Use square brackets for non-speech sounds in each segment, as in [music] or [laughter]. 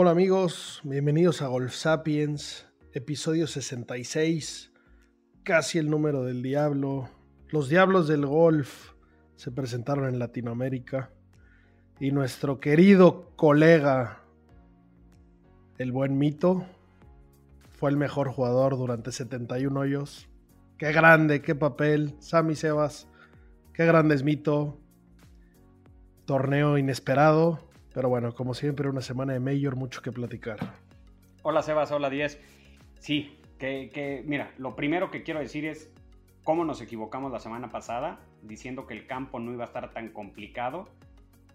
Hola amigos, bienvenidos a Golf Sapiens, episodio 66, casi el número del diablo. Los diablos del golf se presentaron en Latinoamérica y nuestro querido colega, el buen Mito, fue el mejor jugador durante 71 hoyos. Qué grande, qué papel. Sammy Sebas, qué grande es Mito. Torneo inesperado, pero bueno, como siempre, una semana de Mayor, mucho que platicar. Hola Sebas, hola 10. Sí, que, que, mira, lo primero que quiero decir es cómo nos equivocamos la semana pasada diciendo que el campo no iba a estar tan complicado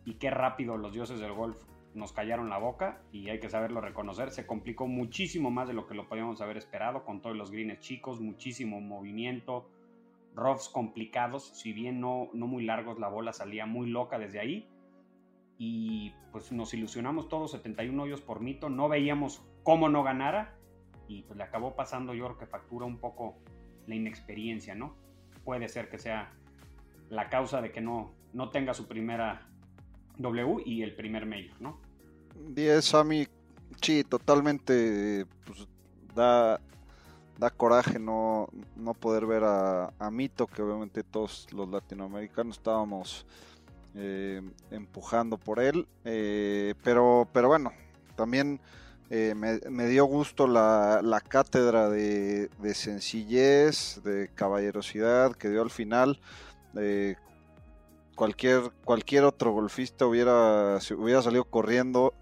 y qué rápido los dioses del golf nos callaron la boca y hay que saberlo reconocer. Se complicó muchísimo más de lo que lo podíamos haber esperado con todos los greens chicos, muchísimo movimiento, roughs complicados, si bien no, no muy largos, la bola salía muy loca desde ahí y pues nos ilusionamos todos 71 hoyos por mito, no veíamos cómo no ganara y pues le acabó pasando yo creo que factura un poco la inexperiencia, ¿no? Puede ser que sea la causa de que no, no tenga su primera W y el primer mayor, ¿no? 10 a mí, sí, totalmente pues, da, da coraje no, no poder ver a, a Mito, que obviamente todos los latinoamericanos estábamos eh, empujando por él. Eh, pero, pero bueno, también eh, me, dio gusto la, la cátedra de, sencillez, de caballerosidad que dio al final. cualquier, cualquier otro golfista hubiera, hubiera salido corriendo,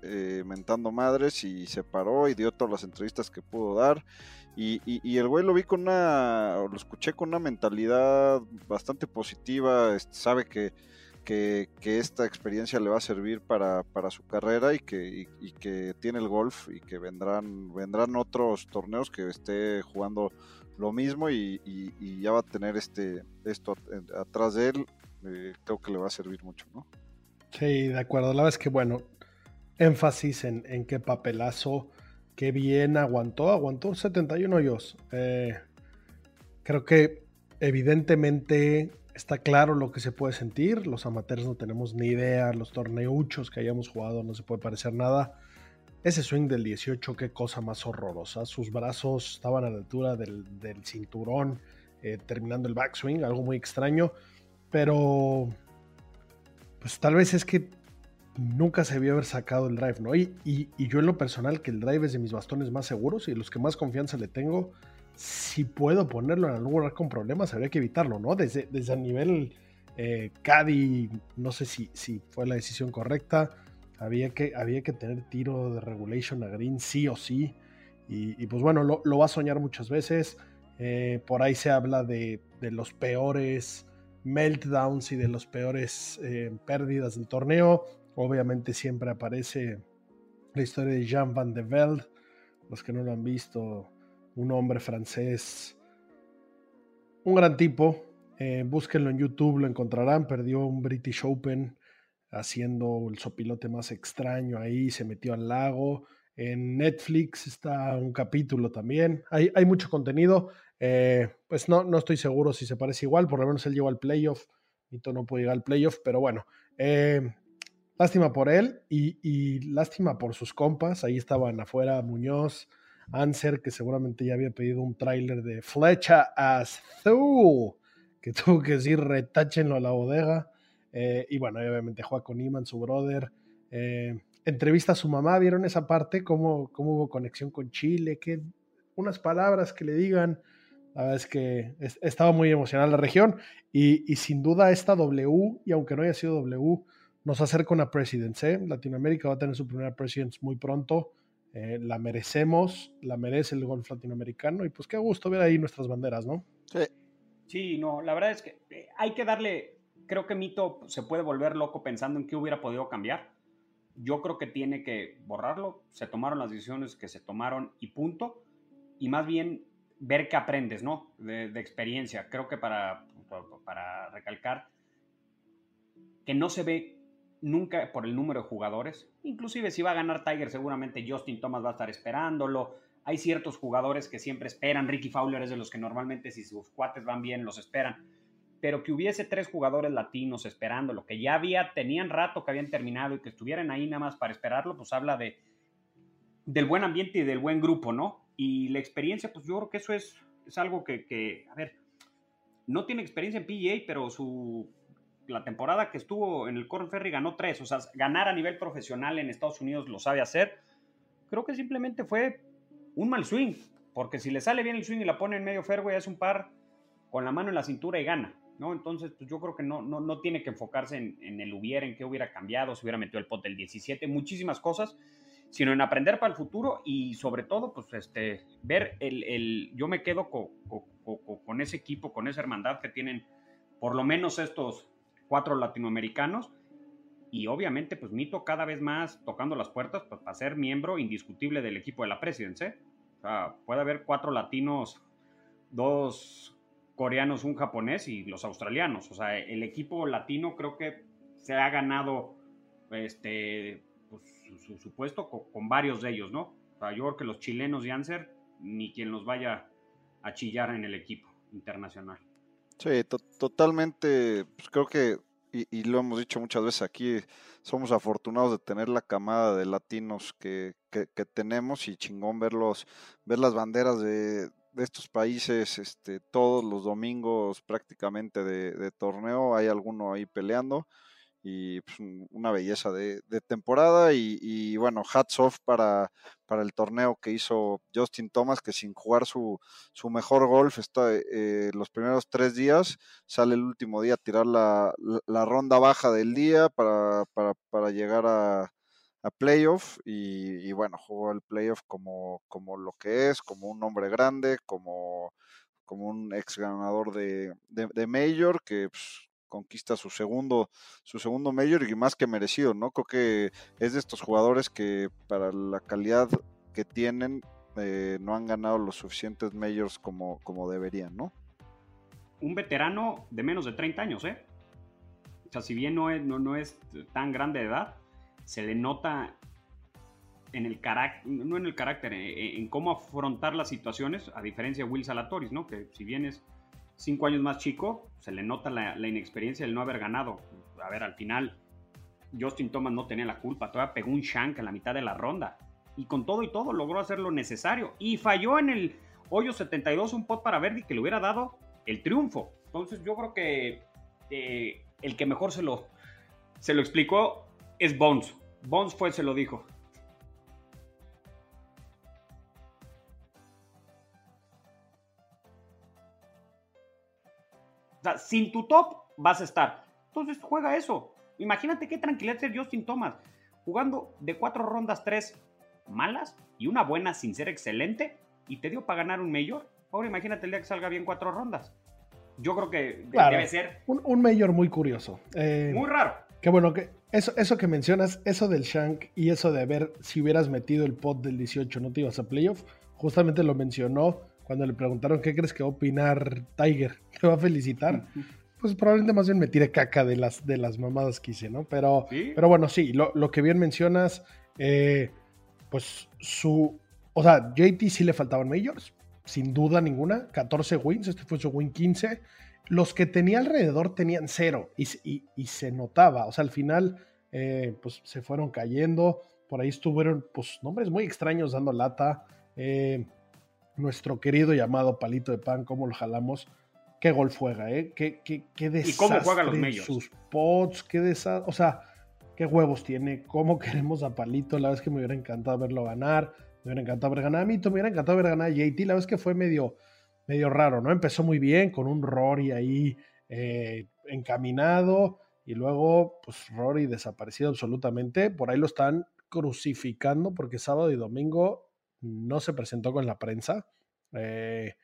mentando madres y se paró y dio todas las entrevistas que pudo dar. Y, y, y, el güey lo vi con una, lo escuché con una mentalidad bastante positiva, este, sabe que, que, esta experiencia le va a servir para, su carrera y que, que tiene el golf y que vendrán, vendrán otros torneos que esté jugando lo mismo y, ya va a tener este esto atrás de él. Eh, creo que le va a servir mucho, ¿no? Sí, de acuerdo. La verdad es que, bueno, énfasis en, en qué papelazo, qué bien aguantó, aguantó 71 hoyos. Eh, creo que evidentemente está claro lo que se puede sentir. Los amateurs no tenemos ni idea. Los torneuchos que hayamos jugado no se puede parecer nada. Ese swing del 18, qué cosa más horrorosa. Sus brazos estaban a la altura del, cinturón, eh, terminando el backswing, algo muy extraño. Pero, pues tal vez es que nunca se vio haber sacado el drive, ¿no? Y, y, y, yo en lo personal, que el drive es de mis bastones más seguros y los que más confianza le tengo, si puedo ponerlo en algún lugar con problemas, habría que evitarlo, ¿no? Desde, desde el nivel eh, no sé si, si fue la decisión correcta. Había que, había que tener tiro de regulation a green, sí o sí. Y, pues bueno, lo, va a soñar muchas veces. Eh, por ahí se habla de, los peores meltdowns y de los peores eh, pérdidas del torneo. Obviamente siempre aparece la historia de Jean Van de Velde. Los que no lo han visto, un hombre francés, un gran tipo. Eh, búsquenlo en YouTube, lo encontrarán. Perdió un British Open haciendo el sopilote más extraño ahí, se metió al lago. En Netflix está un capítulo también. Hay, hay mucho contenido. Eh, pues no, no estoy seguro si se parece igual. Por lo menos él llegó al playoff. No pudo llegar al playoff, pero bueno. Eh, lástima por él y, y, lástima por sus compas. Ahí estaban afuera Muñoz, Anser, que seguramente ya había pedido un tráiler de Flecha Azul, que [laughs] tuvo que decir retáchenlo a la bodega. Eh, y bueno, obviamente Joaquín Iman, su brother. Eh, entrevista a su mamá, ¿vieron esa parte? ¿Cómo, cómo hubo conexión con Chile? ¿Qué, unas palabras que le digan. La verdad es que es, estaba muy emocional la región y, sin duda esta W, y aunque no haya sido W, nos acerca una Presidencia. ¿eh? Latinoamérica va a tener su primera Presidencia muy pronto. Eh, la merecemos, la merece el golf latinoamericano y pues qué gusto ver ahí nuestras banderas, ¿no? Sí. Sí, no, la verdad es que eh, hay que darle, creo que Mito se puede volver loco pensando en qué hubiera podido cambiar. Yo creo que tiene que borrarlo, se tomaron las decisiones que se tomaron y punto, y más bien ver qué aprendes, ¿no? De, de experiencia. Creo que para, para recalcar que no se ve nunca por el número de jugadores. Inclusive si va a ganar Tiger, seguramente Justin Thomas va a estar esperándolo. Hay ciertos jugadores que siempre esperan. Ricky Fowler es de los que normalmente si sus cuates van bien los esperan. Pero que hubiese tres jugadores latinos esperándolo, que ya había, tenían rato que habían terminado y que estuvieran ahí nada más para esperarlo, pues habla de del buen ambiente y del buen grupo, ¿no? Y la experiencia, pues yo creo que eso es, es algo que, que, a ver, no tiene experiencia en PGA, pero su la temporada que estuvo en el Corn Ferry ganó tres. O sea, ganar a nivel profesional en Estados Unidos lo sabe hacer. Creo que simplemente fue un mal swing. Porque si le sale bien el swing y la pone en medio fairway, es un par con la mano en la cintura y gana. ¿no? Entonces, pues yo creo que no, no, no tiene que enfocarse en, en, el hubiera, en qué hubiera cambiado, si hubiera metido el pot del 17, muchísimas cosas, sino en aprender para el futuro y sobre todo, pues, este, ver el, el yo me quedo con, con, con ese equipo, con esa hermandad que tienen por lo menos estos cuatro latinoamericanos y obviamente pues Mito cada vez más tocando las puertas pues, para ser miembro indiscutible del equipo de la presidencia. O sea, puede haber cuatro latinos, dos coreanos, un japonés y los australianos. O sea, el equipo latino creo que se ha ganado este pues, su, puesto con, varios de ellos, ¿no? O sea, yo creo que los chilenos y Anser, ni quien los vaya a chillar en el equipo internacional. Sí, to totalmente, pues creo que, y, y, lo hemos dicho muchas veces aquí, somos afortunados de tener la camada de latinos que, que, que tenemos y chingón verlos, ver las banderas de, de, estos países este, todos los domingos prácticamente de, de torneo, hay alguno ahí peleando y pues, una belleza de, temporada y, y, bueno, hats off para, para el torneo que hizo Justin Thomas, que sin jugar su, su mejor golf está, eh, los primeros tres días, sale el último día a tirar la, la, ronda baja del día para, para, para llegar a, a playoff y, y, bueno, jugó el playoff como, como lo que es, como un hombre grande, como, como un ex ganador de, de, de Major, que pues, conquista su segundo, su segundo mayor y más que merecido, ¿no? Creo que es de estos jugadores que para la calidad que tienen eh, no han ganado los suficientes majors como, como deberían, ¿no? Un veterano de menos de 30 años, ¿eh? O sea, si bien no es, no, no es tan grande de edad, se le nota en el carácter, no en el carácter, en, en, cómo afrontar las situaciones, a diferencia de Will Salatoris, ¿no? Que si bien es cinco años más chico, se le nota la, inexperiencia del no haber ganado. A ver, al final, Justin Thomas no tenía la culpa, todavía pegó un shank en la mitad de la ronda. Y con todo y todo logró hacer lo necesario. Y falló en el hoyo 72 un pot para Verdi que le hubiera dado el triunfo. Entonces yo creo que eh, el que mejor se lo, se lo explicó es Bones. Bones fue, se lo dijo. O sea, sin tu top vas a estar. Entonces juega eso. Imagínate qué tranquilidad ser Justin Thomas. Jugando de cuatro rondas, tres malas y una buena sin ser excelente y te dio para ganar un mayor. Ahora imagínate el día que salga bien cuatro rondas. Yo creo que claro, debe ser. Un, un mayor muy curioso. Eh, muy raro. Qué bueno que eso, eso que mencionas, eso del Shank y eso de ver si hubieras metido el pot del 18 no te ibas a playoff, justamente lo mencionó cuando le preguntaron qué crees que va a opinar Tiger, [laughs] ¿te va a felicitar? [laughs] pues probablemente más bien me tire caca de las, de las mamadas que hice, ¿no? Pero, pero bueno, sí, lo, lo, que bien mencionas, eh, pues su, o sea, JT sí le faltaban majors, sin duda ninguna, 14 wins, este fue su win 15. Los que tenía alrededor tenían cero y, y, se notaba, o sea, al final, eh, pues se fueron cayendo, por ahí estuvieron, pues, nombres muy extraños dando lata. Eh, nuestro querido llamado Palito de Pan, cómo lo jalamos. Qué gol juega, ¿eh? Qué, qué, qué desastre. ¿Y cómo juegan los medios? Sus pots, qué desastre. O sea, qué huevos tiene. Cómo [laughs] queremos a Palito. La vez que me hubiera encantado verlo ganar. Me hubiera encantado ver ganar a Mito. Me hubiera encantado ver ganar a JT. La vez que fue medio, medio raro, ¿no? Empezó muy bien con un Rory ahí eh, encaminado. Y luego, pues Rory desaparecido absolutamente. Por ahí lo están crucificando porque sábado y domingo no se presentó con la prensa. Eh,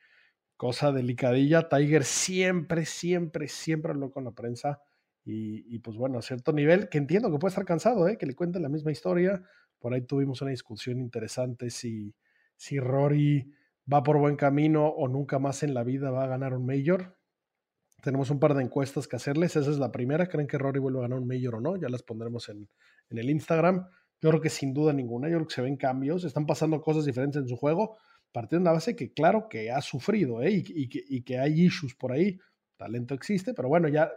cosa delicadilla. Tiger siempre, siempre, siempre habló con la prensa. Y, pues bueno, a cierto nivel, que entiendo que puede estar cansado, ¿eh? que le cuente la misma historia. Por ahí tuvimos una discusión interesante si, si Rory va por buen camino o nunca más en la vida va a ganar un Major. Tenemos un par de encuestas que hacerles. Esa es la primera. ¿Creen que Rory vuelve a ganar un Major o no? Ya las pondremos en, en el Instagram. Yo creo que sin duda ninguna, yo creo que se ven cambios, están pasando cosas diferentes en su juego, partiendo de una base que claro que ha sufrido ¿eh? y, que, hay issues por ahí, talento existe, pero bueno, ya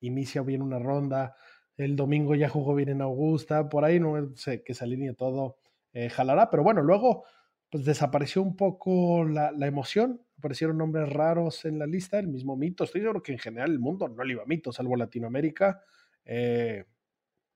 inicia bien una ronda, el domingo ya jugó bien en Augusta, por ahí no sé que se alinee todo, eh, jalará, pero bueno, luego pues desapareció un poco la, emoción, aparecieron nombres raros en la lista, el mismo mito, estoy seguro que en general el mundo no le iba a mito, salvo Latinoamérica. Eh,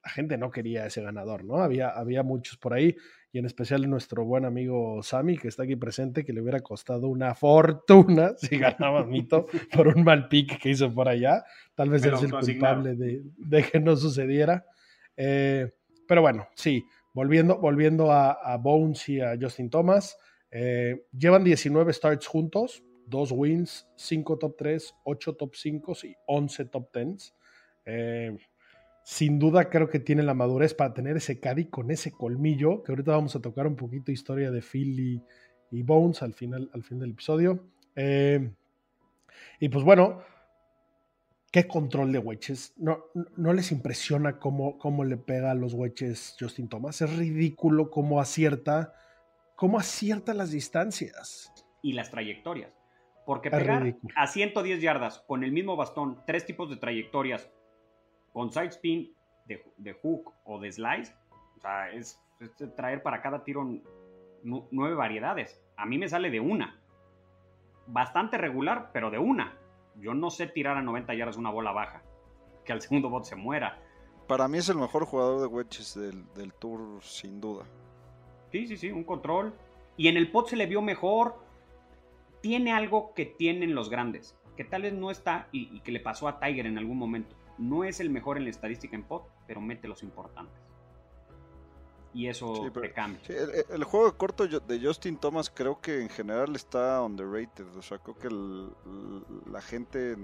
la gente no quería ese ganador, ¿no? Había, había muchos por ahí, y en especial nuestro buen amigo Sammy, que está aquí presente, que le hubiera costado una fortuna [laughs] si ganaba Mito [laughs] por un mal pick que hizo por allá. Tal vez es el culpable de, que no sucediera. Eh, pero bueno, sí, volviendo, volviendo a, Bones y a Justin Thomas, eh, llevan 19 starts juntos, dos wins, 5 top 3, 8 top 5 y 11 top 10. Eh, sin duda creo que tiene la madurez para tener ese caddy con ese colmillo, que ahorita vamos a tocar un poquito historia de Phil y, Bones al final, al fin del episodio. Eh, y pues bueno, qué control de wedges. No, no les impresiona cómo, cómo le pega a los wedges Justin Thomas. Es ridículo cómo acierta, cómo acierta las distancias. Y las trayectorias. Porque pegar a 110 yardas con el mismo bastón, tres tipos de trayectorias, con side spin de, hook o de slice, o sea, es, traer para cada tiro nueve variedades. A mí me sale de una. Bastante regular, pero de una. Yo no sé tirar a 90 yardas una bola baja. Que al segundo bot se muera. Para mí es el mejor jugador de wedges del, del tour, sin duda. Sí, sí, sí, un control. Y en el pot se le vio mejor. Tiene algo que tienen los grandes, que tal vez no está y que le pasó a Tiger en algún momento no es el mejor en la estadística en pot, pero mete los importantes. Y eso te cambia. el, juego corto de Justin Thomas creo que en general está underrated. O sea, creo que la gente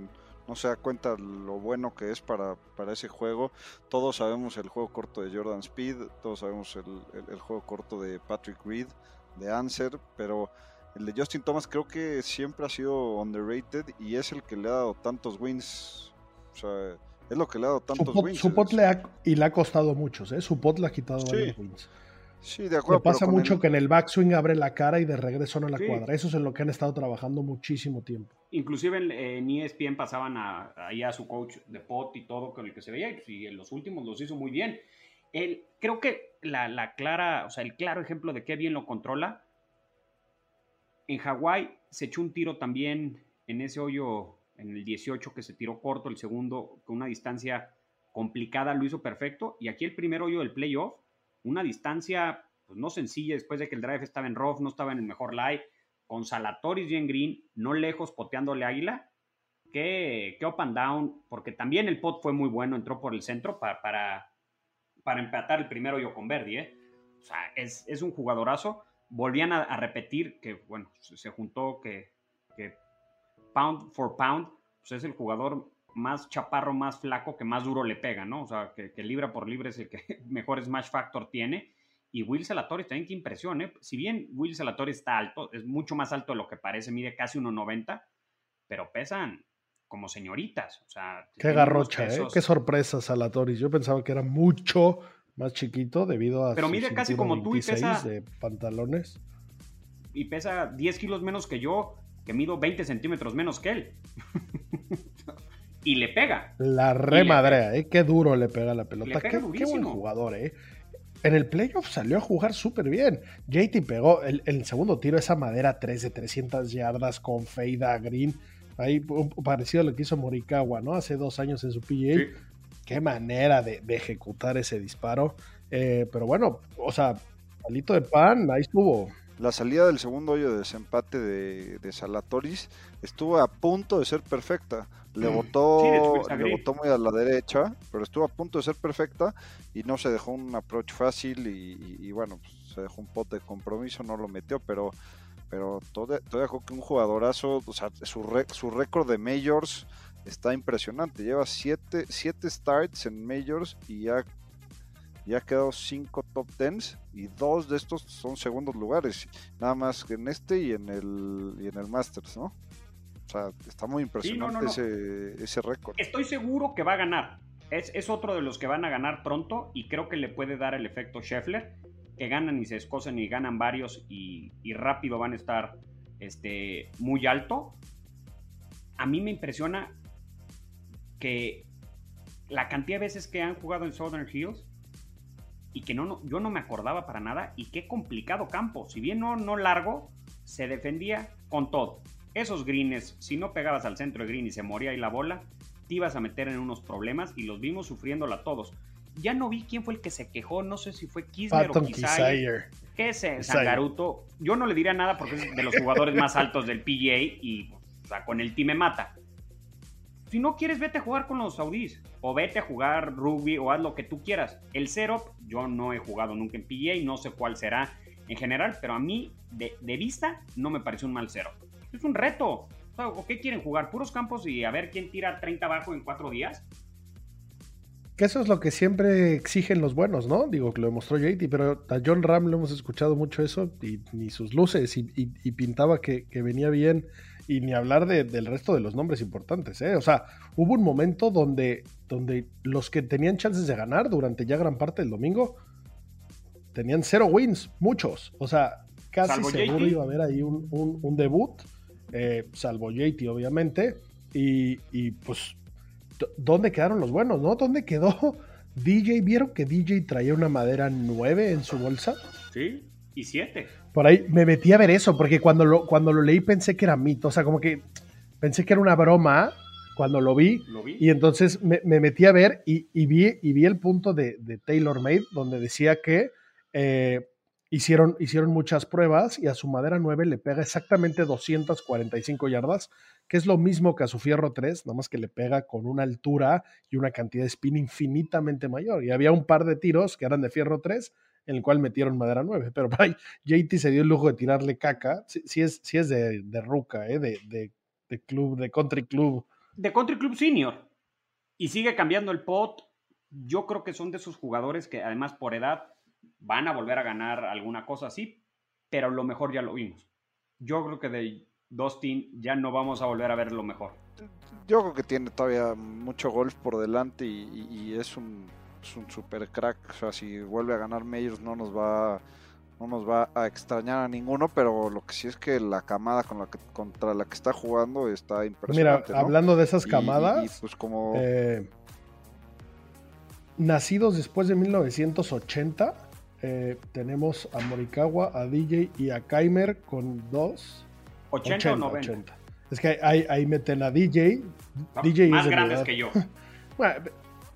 no se da cuenta lo bueno que es para, para, ese juego. Todos sabemos el juego corto de Jordan Speed, todos sabemos el, juego corto de Patrick Reed, de Answer, pero el de Justin Thomas creo que siempre ha sido underrated y es el que le ha dado tantos wins. O sea, es lo que le ha dado tantos su wins. Su pot le ha, y le ha costado muchos, ¿eh? Su pot le ha quitado varios wins. Sí, de acuerdo. Le pasa mucho que en el backswing abre la cara y de regreso no la cuadra. Eso es en lo que han estado trabajando muchísimo tiempo. Inclusive en, ESPN pasaban a, ahí a su coach de pot y todo con el que se veía y en los últimos los hizo muy bien. El, creo que la, la, clara, o sea, el claro ejemplo de qué bien lo controla. En Hawái se echó un tiro también en ese hoyo en el 18 que se tiró corto, el segundo con una distancia complicada lo hizo perfecto y aquí el primer hoyo del playoff, una distancia pues, no sencilla después de que el drive estaba en rough, no estaba en el mejor lie, con Salatoris y en green, no lejos poteándole Águila, que, que up and down, porque también el pot fue muy bueno, entró por el centro para, para, para empatar el primer hoyo con Verdi, ¿eh? O sea, es, es un jugadorazo. Volvían a, repetir que, bueno, se juntó que pound for pound, pues es el jugador más chaparro, más flaco, que más duro le pega, ¿no? O sea, que, libra por libre es el que [laughs] mejor smash factor tiene. Y Will Salatoris también que impresión, ¿eh? Si bien Will Salatoris está alto, es mucho más alto de lo que parece, mide casi 1,90, pero pesan como señoritas. O sea, Qué garrocha, ¿eh? Qué sorpresa, Salatoris. Yo pensaba que era mucho más chiquito debido a. Pero mide casi como tú y 26 pesa- de pantalones. y pesa 10 kilos menos que yo, que mido 20 centímetros menos que él. [laughs] y le pega. La remadrea, ¿eh? Qué duro le pega la pelota. Pega qué, qué buen jugador, ¿eh? En el playoff salió a jugar súper bien. JT pegó el, el segundo tiro, esa madera 3 de 300 yardas con fade a green. Ahí parecido a lo que hizo Morikawa, ¿no? Hace dos años en su PGA. Sí. Qué manera de, de ejecutar ese disparo. Eh, pero bueno, o sea, palito de pan, ahí estuvo. La salida del segundo hoyo de desempate de, de Salatoris estuvo a punto de ser perfecta. Le Mm. botó, Sí, le botó muy a la derecha, pero estuvo a punto de ser perfecta y no se dejó un approach fácil y, y- y bueno, pues, se dejó un pote de compromiso, no lo metió, pero pero todavía, todavía creo que un jugadorazo, o sea, su, re- su récord de majors está impresionante. Lleva siete, siete starts en majors y ya, ya ha quedado cinco top tens y dos de estos son segundos lugares, nada más que en este y en el y en el Masters, ¿no? O sea, está muy impresionante no, no. ese, ese récord. Estoy seguro que va a ganar. Es, es otro de los que van a ganar pronto y creo que le puede dar el efecto Scheffler, que ganan y se escosan y ganan varios y, y rápido van a estar este, muy alto. A mí me impresiona que la cantidad de veces que han jugado en Southern Hills y que no, no- yo no me acordaba para nada y qué complicado campo. Si bien no, no largo, se defendía con todo. Esos greens, si no pegabas al centro de green y se moría ahí la bola, te ibas a meter en unos problemas y los vimos sufriéndola todos. Ya no vi quién fue el que se quejó, no sé si fue Kisner Patton o. Que ese Kisair. Sangaruto, yo no le diría nada porque es de los jugadores más altos del PGA y o sea, con el team me mata. Si no quieres, vete a jugar con los saudíes. O vete a jugar rugby o haz lo que tú quieras. El setup, yo no he jugado nunca en PGA y no sé cuál será en general, pero a mí, de, vista, no me pareció un mal setup. Es un reto. O sea, ¿o qué quieren jugar? ¿Puros campos y a ver quién tira 30 abajo en cuatro días? Que eso es lo que siempre exigen los buenos, ¿no? Digo, que lo demostró JT, pero a John Ram lo hemos escuchado mucho eso y ni sus luces y, pintaba que venía bien y ni hablar de- del resto de los nombres importantes, ¿eh? O sea, hubo un momento donde, donde los que tenían chances de ganar durante ya gran parte del domingo tenían cero wins, muchos. O sea, casi Salvo seguro JT. iba a haber ahí un, un- un debut, eh, salvo JT, obviamente, y, y pues ¿Dónde quedaron los buenos, no? ¿Dónde quedó DJ? ¿Vieron que DJ traía una madera 9 en su bolsa? Sí, y siete. Por ahí me metí a ver eso, porque cuando lo, cuando lo leí pensé que era mito. O sea, como que pensé que era una broma cuando lo vi. Lo vi. Y entonces me, me metí a ver y, y vi, y vi el punto de, de Taylor Made, donde decía que eh, hicieron, hicieron muchas pruebas y a su madera 9 le pega exactamente 245 yardas, que es lo mismo que a su fierro 3, nada más que le pega con una altura y una cantidad de spin infinitamente mayor. Y había un par de tiros que eran de fierro 3, en el cual metieron madera 9. Pero por ahí JT se dio el lujo de tirarle caca. Sí, sí es, sí es de, de ruca, ¿eh? de, de, de club, de country club. de Country Club Senior. Y sigue cambiando el pot. Yo creo que son de esos jugadores que además por edad van a volver a ganar alguna cosa así, pero lo mejor ya lo vimos. Yo creo que de Dustin ya no vamos a volver a ver lo mejor. Yo creo que tiene todavía mucho golf por delante y, y- y es un, es un super crack. O sea, si vuelve a ganar Majors no nos va no nos va a extrañar a ninguno, pero lo que sí es que la camada con la que, contra la que está jugando está Mira, impresionante. ¿no? hablando de esas y- camadas, y, pues como eh, nacidos después de 1980, eh, tenemos a Morikawa, a DJ y a Kaimer con dos. 80, o 90. 80. Es que ahí, ahí meten a DJ. No, DJ más es grandes edad. que yo. [laughs] Bueno,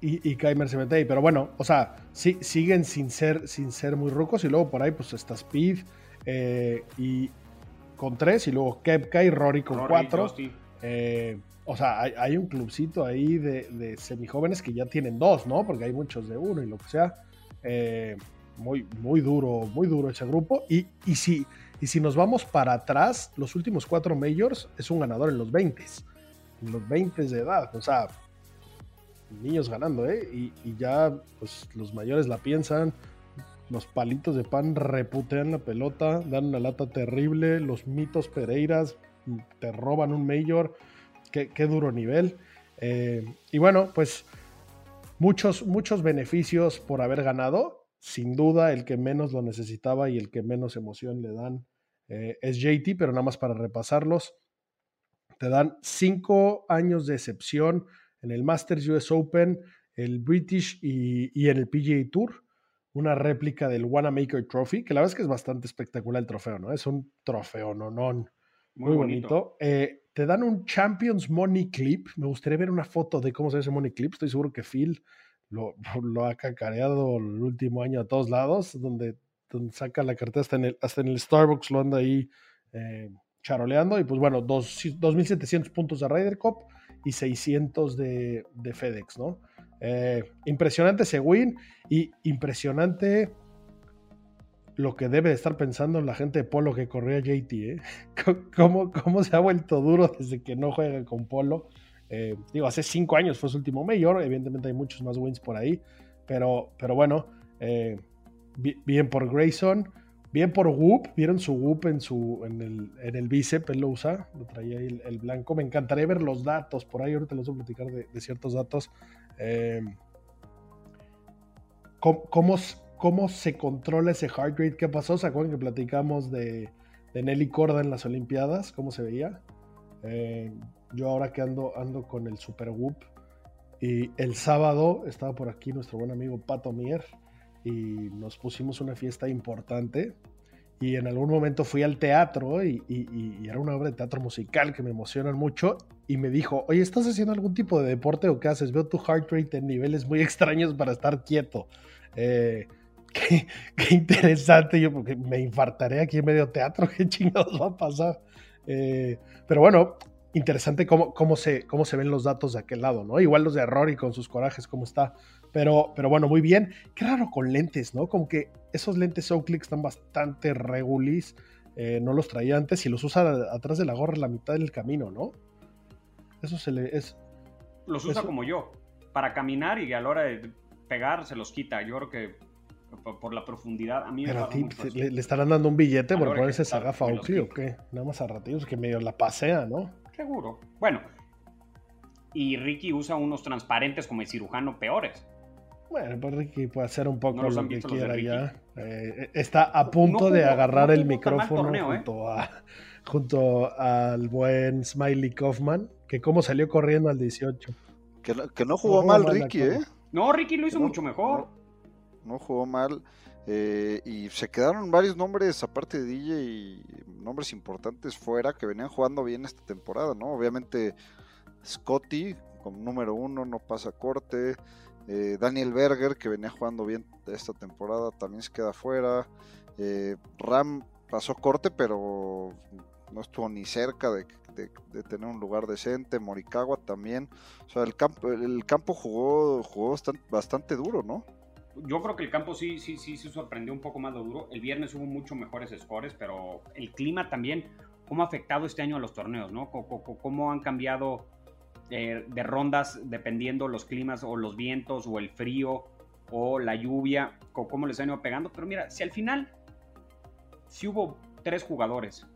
y, y Kaimer se mete ahí, pero bueno, o sea, sí, siguen sin ser, sin ser muy rucos. Y luego por ahí, pues está Speed eh, y con tres, y luego Kepka y Rory con Rory, cuatro. Eh, o sea, hay, hay un clubcito ahí de, de semijóvenes que ya tienen dos, ¿no? Porque hay muchos de uno y lo que sea. Eh, muy, muy duro, muy duro ese grupo. Y, y, si, y si nos vamos para atrás, los últimos cuatro majors es un ganador en los 20 en los 20 de edad. O sea, niños ganando, ¿eh? Y, ya, pues los mayores la piensan. Los palitos de pan reputean la pelota, dan una lata terrible. Los mitos Pereiras te roban un Major. qué, qué duro nivel. Eh, y bueno, pues muchos, muchos beneficios por haber ganado. Sin duda, el que menos lo necesitaba y el que menos emoción le dan eh, es JT, pero nada más para repasarlos. Te dan cinco años de excepción en el Masters US Open, el British y, y en el PGA Tour. Una réplica del Wanamaker Trophy, que la verdad es que es bastante espectacular el trofeo, ¿no? Es un trofeo, no, no. Muy, Muy bonito. bonito. Eh, te dan un Champions Money Clip. Me gustaría ver una foto de cómo se ve ese Money Clip. Estoy seguro que Phil lo, [laughs] lo ha cacareado el último año a todos lados, donde, donde saca la cartera hasta en el, hasta en el Starbucks, lo anda ahí eh, charoleando. Y pues bueno, dos- 2.700 puntos de Ryder Cup y 600 de, de FedEx, ¿no? Eh, impresionante ese win y impresionante lo que debe de estar pensando la gente de Polo que corría JT, ¿eh? [laughs] ¿Cómo, cómo se ha vuelto duro desde que no juega con Polo? Eh, digo, hace cinco años fue su último mayor, evidentemente hay muchos más wins por ahí, pero, pero bueno, eh, bi- bien por Grayson, bien por Whoop, vieron su Whoop en, su, en, el, en el bíceps, él lo usa, lo traía ahí el, blanco, me encantaría ver los datos, por ahí ahorita les voy a platicar de, ciertos datos. Eh, ¿cómo, cómo, se controla ese heart rate? ¿Qué pasó? ¿Se acuerdan que platicamos de, Nelly Corda en las Olimpiadas? ¿Cómo se veía? Eh, yo ahora que ando, ando con el Super Whoop y el sábado estaba por aquí nuestro buen amigo Pato Mier y nos pusimos una fiesta importante y en algún momento fui al teatro y, y- y- y era una obra de teatro musical que me emocionan mucho y me dijo, oye, ¿estás haciendo algún tipo de deporte o qué haces? Veo tu heart rate en niveles muy [laughs] extraños para estar quieto. Eh, [laughs] qué, qué interesante, yo porque me infartaré aquí en medio teatro, [laughs] qué chingados va a pasar. Eh, pero bueno, interesante cómo, cómo, se, cómo se ven los datos de aquel lado, ¿no? Igual los de Rory con sus corajes, cómo está. Pero, pero bueno, muy bien. Qué raro con lentes, ¿no? Como que esos lentes Oakley están bastante regulis. eh, no los traía antes y los usa a- atrás de la gorra la mitad del camino, ¿no? Eso se le es. Los usa Eso- como yo, para caminar y a la hora de pegar se los quita. Yo creo que por, por la profundidad, a mí me Pero a pasa ti le, le estarán dando un billete A por ponerse esa gafa me Oakley o qué? Nada más a ratillos que medio la pasea, ¿no? Seguro. Bueno, y Ricky usa unos transparentes como el cirujano peores. Bueno, pues Ricky puede hacer un poco ¿No lo que quiera ya. Eh, está a punto No de agarrar no el micrófono torneo, ¿eh? junto, a, junto al buen Smiley Kaufman, que cómo salió corriendo al 18. Que no, que no jugó mal Ricky, ¿eh? No, Ricky lo hizo No, mucho mejor. No jugó mal. eh, y se quedaron varios nombres, aparte de DJ, y nombres importantes fuera que venían jugando bien esta temporada, ¿no? Obviamente Scotty, como número uno, no pasa corte. Eh, Daniel Berger, que venía jugando bien esta temporada, también se queda fuera. eh, Ram pasó corte, pero no estuvo ni cerca de, tener un lugar decente. Morikawa también. O sea, el campo, el campo jugó, jugó bastante, duro, ¿no? Yo creo que el campo sí, sí, sí, sí sorprendió un poco más duro. El viernes hubo mucho mejores scores, pero el clima también, cómo ha afectado este año a los torneos, ¿no? Cómo han cambiado eh, de rondas dependiendo los climas o los vientos o el frío o la lluvia, co- cómo les han ido pegando. Pero mira, si al final, si hubo tres jugadores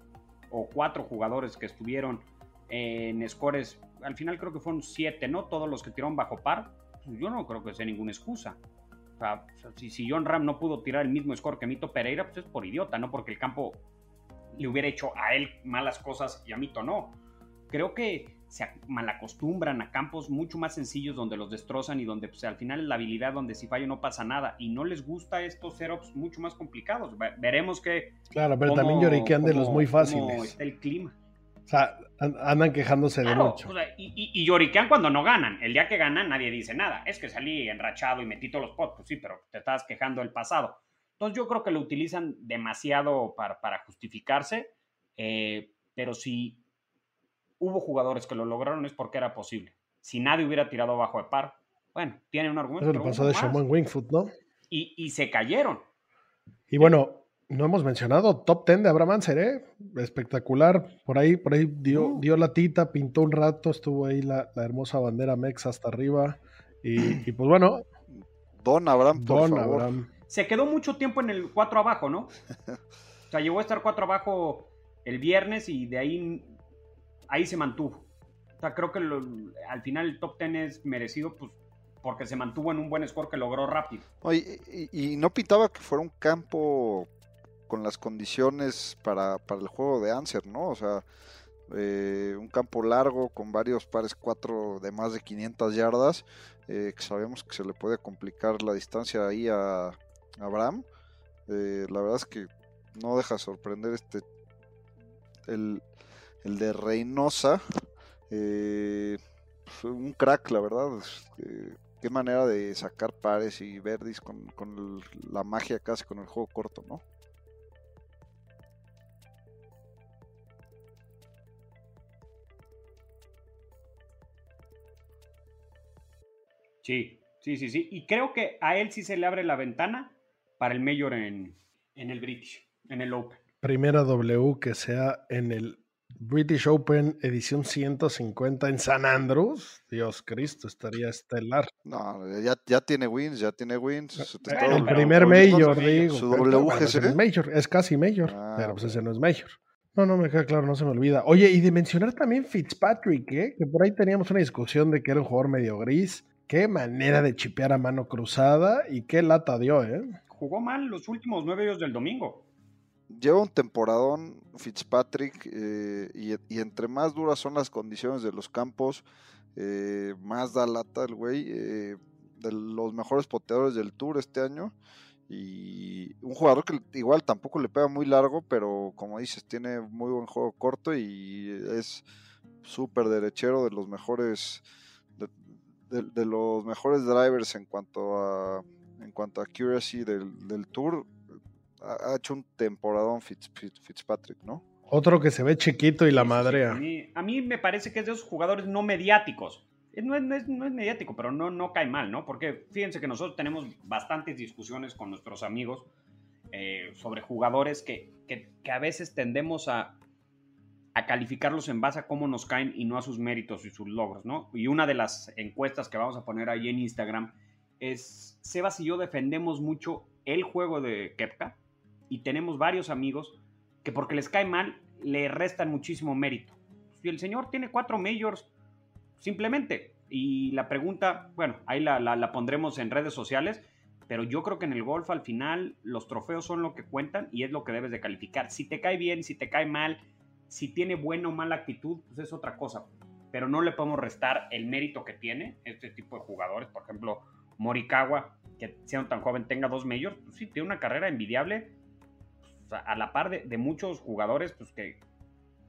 o cuatro jugadores que estuvieron en scores, al final creo que fueron siete, ¿no? Todos los que tiraron bajo par, pues yo no creo que sea ninguna excusa. O o sea, si, si John Ram no pudo tirar el mismo score que Mito Pereira, pues es por idiota, no porque el campo le hubiera hecho a él malas cosas y a Mito no. Creo que se ac- malacostumbran a campos mucho más sencillos donde los destrozan y donde pues, al final la habilidad donde si fallo no pasa nada y no les gusta estos setups mucho más complicados. Ve- Veremos que Claro, pero cómo- también lloriquean de los muy fáciles. está el clima. O sea, an- andan quejándose de mucho. o sea, y, y- y lloriquean cuando no ganan. El día que ganan nadie dice nada. Es que salí enrachado y metí todos los pots. Pues sí, pero te estabas quejando del pasado. Entonces yo creo que lo utilizan demasiado para, para justificarse. eh, pero si hubo jugadores que lo lograron es porque era posible. Si nadie hubiera tirado abajo de par, bueno, tiene un argumento. Eso le pero pasó de. Shimon Wingfoot, ¿no? y, y se cayeron. Y bueno, no hemos mencionado top 10 de Abraham Anser, ¿eh? Espectacular. Por ahí, por ahí dio, Uh. dio latita, pintó un rato, estuvo ahí la, la hermosa bandera Mex hasta arriba. Y, y pues bueno, Don Abraham, por Don favor. Abraham. se quedó mucho tiempo en el 4 abajo, ¿no? [laughs] O sea, llegó a estar 4 abajo el viernes y de ahí, ahí se mantuvo. O sea, creo que al final el top 10 es merecido pues, porque se mantuvo en un buen score que logró rápido. Oye, y, no pintaba que fuera un campo con las condiciones para, el juego de Anser, ¿no? O sea, eh, un campo largo con varios pares 4 de más de 500 yardas, eh, que sabemos que se le puede complicar la distancia ahí a, Abraham. Eh, la verdad es que no deja de sorprender este el, el de Reynosa. Eh, fue un crack, la verdad. Eh, qué manera de sacar pares y verdis con, con el- la magia casi con el juego corto, ¿no? Sí, sí, sí, sí. Y creo que a él sí se le abre la ventana para el Mayor en, en el British, en el Open. Primera W que sea en el British Open edición 150 en San Andrews. Dios Cristo, estaría estelar. No, ya, ya tiene wins, ya tiene wins. está- el primer Major, digo. Su pero WGC. es Major, es casi Major, Ah, pero pues ese no es Major. No, no, me queda claro, no se me olvida. Oye, y de mencionar también Fitzpatrick, ¿eh? que por ahí teníamos una discusión de que era un jugador medio gris. Qué manera de chipear a mano cruzada y qué lata dio, ¿eh? Jugó mal los últimos nueve años del domingo. Lleva un temporadón Fitzpatrick eh, y, y entre más duras son las condiciones de los campos, eh, más da lata el güey. eh, de los mejores poteadores del tour este año. Y un jugador que igual tampoco le pega muy largo, pero como dices, tiene muy buen juego corto y es súper derechero de los mejores de, de- los mejores drivers en cuanto a en cuanto a accuracy del, del tour. Ha, ha hecho un temporadón Fitz- Fitz- Fitzpatrick, ¿no? Otro que se ve chiquito y la madrea. A mí, a mí me parece que es de esos jugadores no mediáticos. Eh, No es, no es- no es mediático, pero no, no cae mal, ¿no? Porque fíjense que nosotros tenemos bastantes discusiones con nuestros amigos eh, sobre jugadores que, que- que a veces tendemos a, a calificarlos en base a cómo nos caen y no a sus méritos y sus logros, ¿no? Y una de las encuestas que vamos a poner ahí en Instagram es, Sebas y yo defendemos mucho el juego de Kepka y tenemos varios amigos que porque les cae mal le restan muchísimo mérito. Y el señor tiene cuatro majors simplemente. Y la pregunta, bueno, ahí la, la- pondremos en redes sociales, pero yo creo que en el golf al final los trofeos son lo que cuentan y es lo que debes de calificar. Si te cae bien, si te cae mal, si tiene buena o mala actitud, pues es otra cosa. Pero no le podemos restar el mérito que tiene este tipo de jugadores. Por ejemplo, Morikawa, que siendo tan joven tenga dos majors, pues sí, tiene una carrera envidiable a- a la par de, de muchos jugadores pues, que,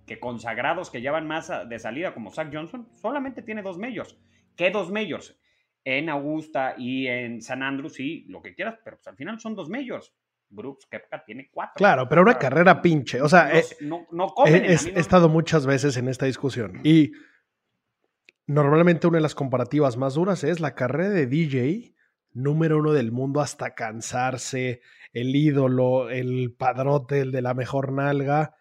que consagrados que llevan más a- de salida, como Zach Johnson, solamente tiene dos majors. ¿Qué dos majors? En Augusta y en San Andrews, sí, lo que quieras, pero pues, al final son dos majors. Brooks Kepka tiene cuatro. Claro, pero una carrera pinche. O sea, no, eh, no, no comen he estado muchas veces en esta discusión y normalmente una de las comparativas más duras es la carrera de DJ, número uno del mundo hasta cansarse, el ídolo, el padrote, el de la mejor nalga,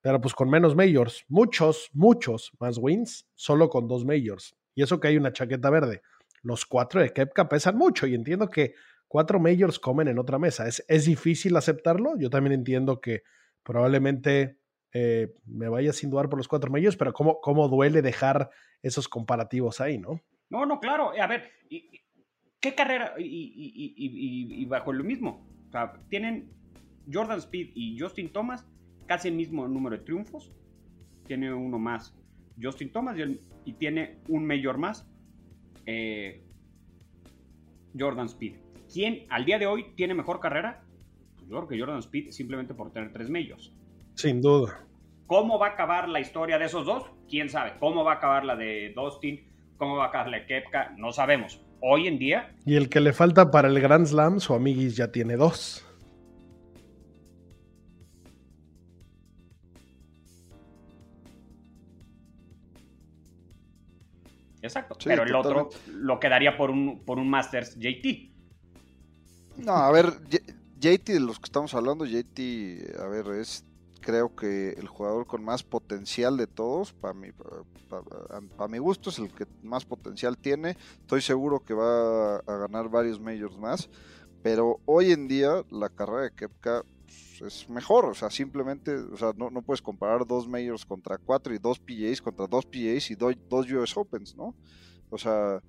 pero pues con menos majors, muchos, muchos más wins, solo con dos majors. Y eso que hay una chaqueta verde. Los cuatro de Kepka pesan mucho y entiendo que cuatro majors comen en otra mesa. Es, es difícil aceptarlo. Yo también entiendo que probablemente eh, me vaya sin dudar por los cuatro majors, pero cómo, cómo duele dejar esos comparativos ahí, ¿no? No, no, claro. A ver, y- ¿qué carrera? Y, y- y- y- y- y bajo lo mismo. O sea, tienen Jordan Speed y Justin Thomas casi el mismo número de triunfos. Tiene uno más Justin Thomas y, el- tiene un mayor más eh, Jordan Speed. ¿Quién al día de hoy tiene mejor carrera? Pues yo creo que Jordan Speed simplemente por tener tres majors. Sin duda. ¿Cómo va a acabar la historia de esos dos? ¿Quién sabe? ¿Cómo va a acabar la de Dustin? ¿Cómo va a acabar la de Kepka? No sabemos. Hoy en día, Y el que le falta para el Grand Slam, su amiguis ya tiene dos. exacto. Sí, pero el otro lo quedaría por un, por un Masters JT. No, a ver, JT de los que estamos hablando, JT, a ver, es creo que el jugador con más potencial de todos, para mi, para mi gusto es el que más potencial tiene, estoy seguro que va a ganar varios majors más, pero hoy en día la carrera de Kepka es mejor, o sea, simplemente, o sea, no, no puedes comparar dos majors contra cuatro y dos PGAs contra dos PGAs y dos, dos US Opens, ¿no? O sea,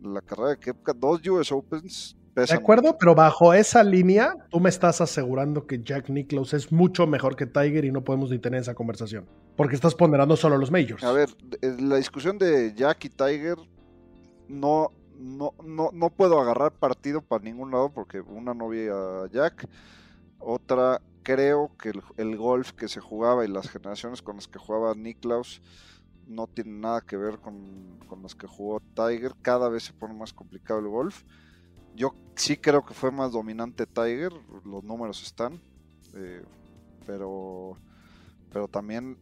la carrera de Kepka, dos US Opens De acuerdo, pero bajo esa línea, tú me estás asegurando que Jack Nicklaus es mucho mejor que Tiger y no podemos ni tener esa conversación. Porque estás ponderando solo los majors. A ver, eh, la discusión de Jack y Tiger no, no, no, no puedo agarrar partido para ningún lado porque una no vi a Jack, otra creo que el, el golf que se jugaba y las generaciones con las que jugaba Nicklaus no tienen nada que ver con, con las que jugó Tiger, cada vez se pone más complicado el golf. Yo sí creo que fue más dominante Tiger, los números están, eh, pero, pero también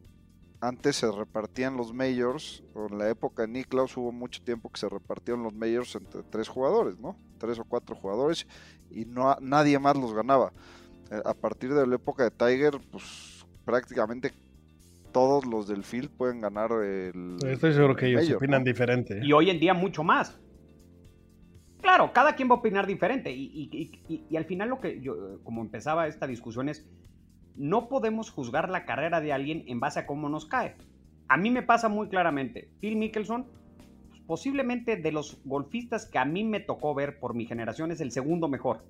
antes se repartían los majors, o en la época de Nicklaus hubo mucho tiempo que se repartían los majors entre tres jugadores, ¿no? Tres o cuatro jugadores y no nadie más los ganaba. Eh, a partir de la época de Tiger, pues prácticamente todos los del field pueden ganar el. Estoy seguro que el ellos major, opinan ¿no? diferente. Y hoy en día mucho más. Claro, cada quien va a opinar diferente. Y, al final lo que yo, como empezaba esta discusión es, no podemos juzgar la carrera de alguien en base a cómo nos cae. A mí me pasa muy claramente. Phil Mickelson, pues, posiblemente de los golfistas que a mí me tocó ver por mi generación, es el segundo mejor.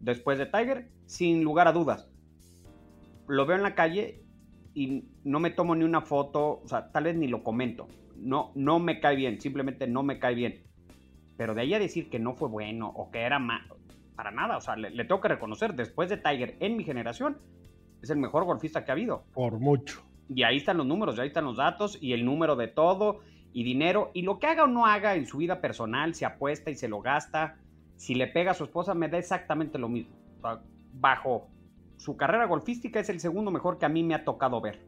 Después de Tiger, sin lugar a dudas. Lo veo en la calle y no me tomo ni una foto, o sea, tal vez ni lo comento. No, no me cae bien, simplemente no me cae bien. Pero de ahí a decir que no fue bueno o que era malo, para nada. O sea, le, le tengo que reconocer, después de Tiger en mi generación, es el mejor golfista que ha habido. Por mucho. Y ahí están los números, y ahí están los datos y el número de todo y dinero. Y lo que haga o no haga en su vida personal, se apuesta y se lo gasta. Si le pega a su esposa, me da exactamente lo mismo. O sea, bajo su carrera golfística es el segundo mejor que a mí me ha tocado ver.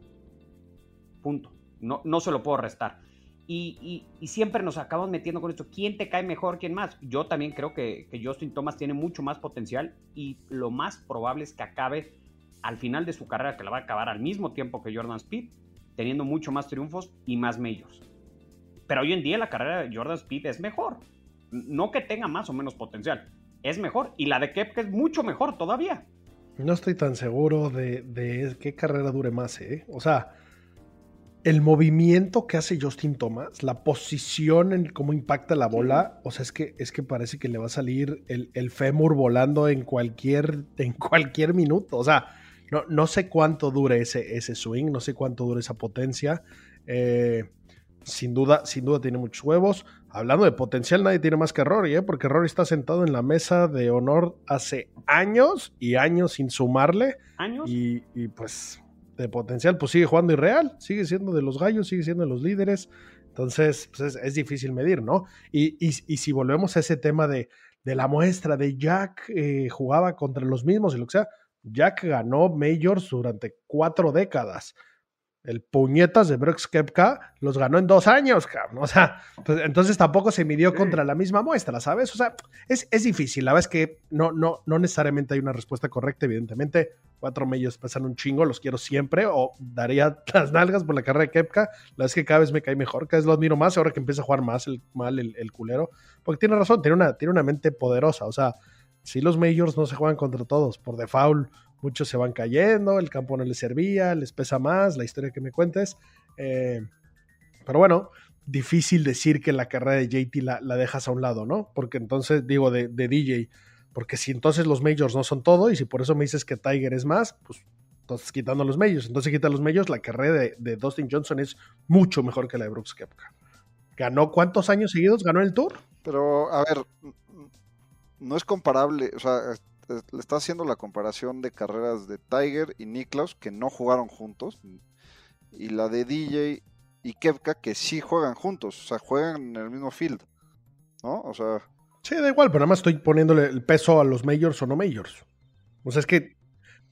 Punto. No, no se lo puedo restar. Y, siempre nos acabamos metiendo con esto. ¿Quién te cae mejor? ¿Quién más? Yo también creo que, que Justin Thomas tiene mucho más potencial y lo más probable es que acabe al final de su carrera, que la va a acabar al mismo tiempo que Jordan Speed, teniendo mucho más triunfos y más majors. Pero hoy en día la carrera de Jordan Speed es mejor. No que tenga más o menos potencial. Es mejor. Y la de Kepka es mucho mejor todavía. No estoy tan seguro de, de qué carrera dure más, ¿eh? O sea, el movimiento que hace Justin Thomas, la posición en cómo impacta la bola, o sea, es que, es que parece que le va a salir el, el fémur volando en cualquier, en cualquier minuto. O sea, no, no sé cuánto dure ese, ese swing, no sé cuánto dure esa potencia. Eh, sin duda, sin duda tiene muchos huevos. Hablando de potencial, nadie tiene más que Rory, ¿eh? porque Rory está sentado en la mesa de honor hace años y años sin sumarle. Años. Y, y, pues de potencial, pues sigue jugando irreal, sigue siendo de los gallos, sigue siendo de los líderes. Entonces, pues es, es difícil medir, ¿no? Y, y, y, si volvemos a ese tema de, de la muestra de Jack eh, jugaba contra los mismos y lo que sea, Jack ganó Majors durante cuatro décadas. El puñetas de Brooks Kepka los ganó en dos años, cabrón. O sea, pues, entonces tampoco se midió contra la misma muestra, ¿sabes? O sea, es, es, difícil. La verdad es que no, no, no necesariamente hay una respuesta correcta, evidentemente. Cuatro medios pesan un chingo, los quiero siempre, o daría [laughs] las nalgas por la carrera de Kepka. La es que cada vez me cae mejor, cada vez lo admiro más, ahora que empieza a jugar más el, mal el, el culero. Porque tiene razón, tiene una, tiene una mente poderosa. O sea, si los majors no se juegan contra todos, por default muchos se van cayendo, el campo no les servía, les pesa más, la historia que me cuentes. Eh, pero bueno, difícil decir que la carrera de JT la, la, dejas a un lado, ¿no? Porque entonces, digo, de, de, DJ, porque si entonces los majors no son todo, y si por eso me dices que Tiger es más, pues entonces quitando los majors, entonces quita los majors, la carrera de, de Dustin Johnson es mucho mejor que la de Brooks Koepka. ¿Ganó cuántos años seguidos? ¿Ganó el Tour? Pero, a ver, no es comparable, o sea, le está haciendo la comparación de carreras de Tiger y Niklaus que no jugaron juntos y la de DJ y Kepka que sí juegan juntos, o sea, juegan en el mismo field, ¿no? O sea... Sí, da igual, pero nada más estoy poniéndole el peso a los majors o no majors. O sea, es que